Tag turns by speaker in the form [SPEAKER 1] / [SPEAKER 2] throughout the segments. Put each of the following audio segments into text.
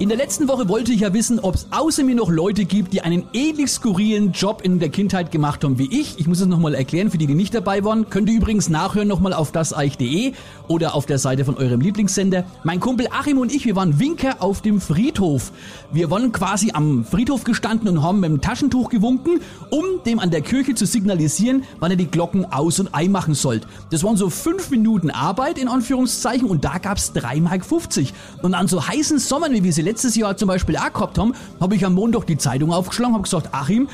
[SPEAKER 1] In der letzten Woche wollte ich ja wissen, ob es außer mir noch Leute gibt, die einen ähnlich skurrilen Job in der Kindheit gemacht haben wie ich. Ich muss es nochmal erklären, für die, die nicht dabei waren. Könnt ihr übrigens nachhören nochmal auf daseich.de oder auf der Seite von eurem Lieblingssender. Mein Kumpel Achim und ich, wir waren Winker auf dem Friedhof. Wir waren quasi am Friedhof gestanden und haben mit dem Taschentuch gewunken, um dem an der Kirche zu signalisieren, wann er die Glocken aus- und einmachen sollt. Das waren so fünf Minuten Arbeit in Anführungszeichen und da gab's 3,50 Mark. Und an so heißen Sommern, wie wir sie letztes Jahr zum Beispiel auch gehabt haben, habe ich am Montag die Zeitung aufgeschlagen, habe gesagt, Achim,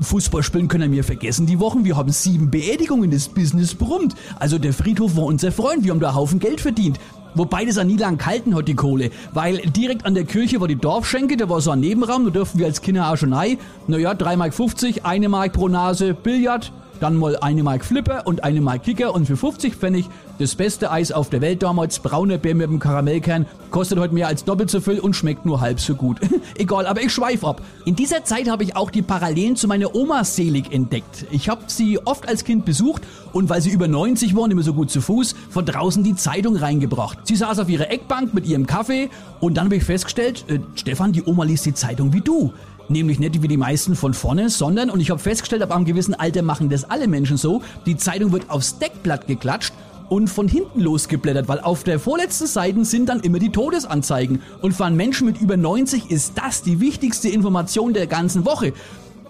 [SPEAKER 1] Fußball spielen können wir vergessen die Wochen. Wir haben sieben Beerdigungen, das Business brummt. Also der Friedhof war unser Freund, wir haben da einen Haufen Geld verdient. Wobei das auch nie lang kalten hat, die Kohle. Weil direkt an der Kirche war die Dorfschenke, da war so ein Nebenraum, da durften wir als Kinder auch schon rein. Naja, 3,50 Mark, eine Mark pro Nase, Billard, dann mal eine Mark Flipper und eine Mark Kicker und für 50 Pfennig das beste Eis auf der Welt damals, brauner Bär mit dem Karamellkern, kostet heute mehr als doppelt so viel und schmeckt nur halb so gut. Egal, aber ich schweif ab. In dieser Zeit habe ich auch die Parallelen zu meiner Oma selig entdeckt. Ich habe sie oft als Kind besucht und weil sie über 90 war und immer so gut zu Fuß, von draußen die Zeitung reingebracht. Sie saß auf ihrer Eckbank mit ihrem Kaffee und dann habe ich festgestellt, äh, Stefan, die Oma liest die Zeitung wie du. Nämlich nicht wie die meisten von vorne, sondern, und ich habe festgestellt, ab einem gewissen Alter machen das alle Menschen so, die Zeitung wird aufs Deckblatt geklatscht und von hinten losgeblättert, weil auf der vorletzten Seite sind dann immer die Todesanzeigen. Und für einen Menschen mit über 90 ist das die wichtigste Information der ganzen Woche.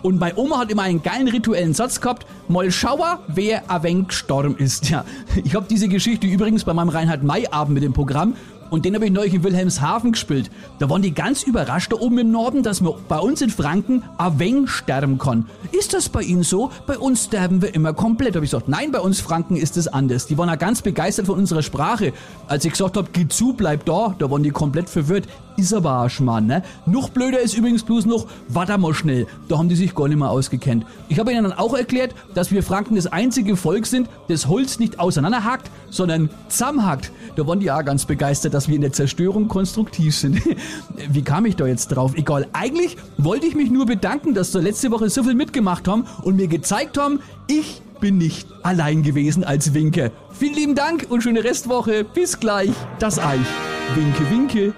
[SPEAKER 1] Und bei Oma hat immer einen geilen rituellen Satz gehabt, mal schauer, wer ein wenig gestorben ist. Ja, ich habe diese Geschichte übrigens bei meinem Reinhard May Abend mit dem Programm und den habe ich neulich in Wilhelmshaven gespielt. Da waren die ganz überrascht da oben im Norden, dass man bei uns in Franken wenig sterben kann. Ist das bei Ihnen so? Bei uns sterben wir immer komplett. Habe ich gesagt, nein, bei uns Franken ist es anders. Die waren ja ganz begeistert von unserer Sprache. Als ich gesagt habe, geh zu, bleib da, da waren die komplett verwirrt. Ist aber ein Schmarrn, ne? Noch blöder ist übrigens bloß noch, warte mal schnell. Da haben die sich gar nicht mehr ausgekennt. Ich habe ihnen dann auch erklärt, dass wir Franken das einzige Volk sind, das Holz nicht auseinanderhackt, sondern zusammenhackt. Da waren die auch ganz begeistert, dass wir in der Zerstörung konstruktiv sind. Wie kam ich da jetzt drauf? Egal. Eigentlich wollte ich mich nur bedanken, dass sie letzte Woche so viel mitgemacht haben und mir gezeigt haben, ich bin nicht allein gewesen als Winke. Vielen lieben Dank und schöne Restwoche. Bis gleich. Das Eich. Winke, winke.